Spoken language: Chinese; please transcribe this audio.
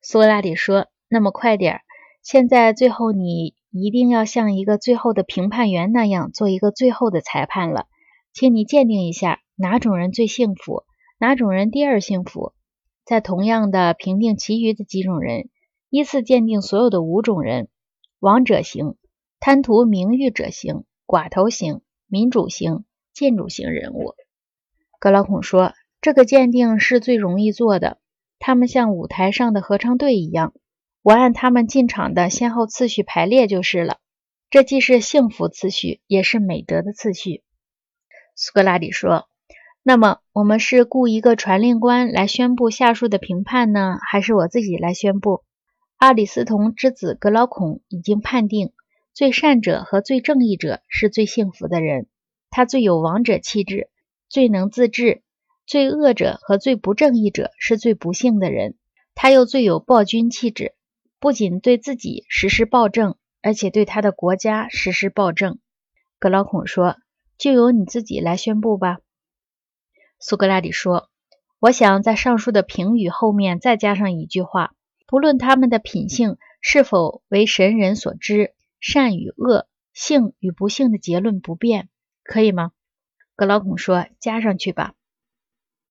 苏格拉底说：“那么快点儿！现在最后，你一定要像一个最后的评判员那样，做一个最后的裁判了。请你鉴定一下，哪种人最幸福，哪种人第二幸福。在同样的评定其余的几种人，依次鉴定所有的五种人：王者型、贪图名誉者型、寡头型、民主型、建筑型人物。”格老孔说：“这个鉴定是最容易做的。他们像舞台上的合唱队一样，我按他们进场的先后次序排列就是了。这既是幸福次序，也是美德的次序。”苏格拉底说：“那么，我们是雇一个传令官来宣布下述的评判呢，还是我自己来宣布？”阿里斯童之子格劳孔已经判定，最善者和最正义者是最幸福的人，他最有王者气质。最能自治、最恶者和最不正义者是最不幸的人。他又最有暴君气质，不仅对自己实施暴政，而且对他的国家实施暴政。格劳孔说：“就由你自己来宣布吧。”苏格拉底说：“我想在上述的评语后面再加上一句话：不论他们的品性是否为神人所知，善与恶、幸与不幸的结论不变，可以吗？”格劳孔说：“加上去吧。”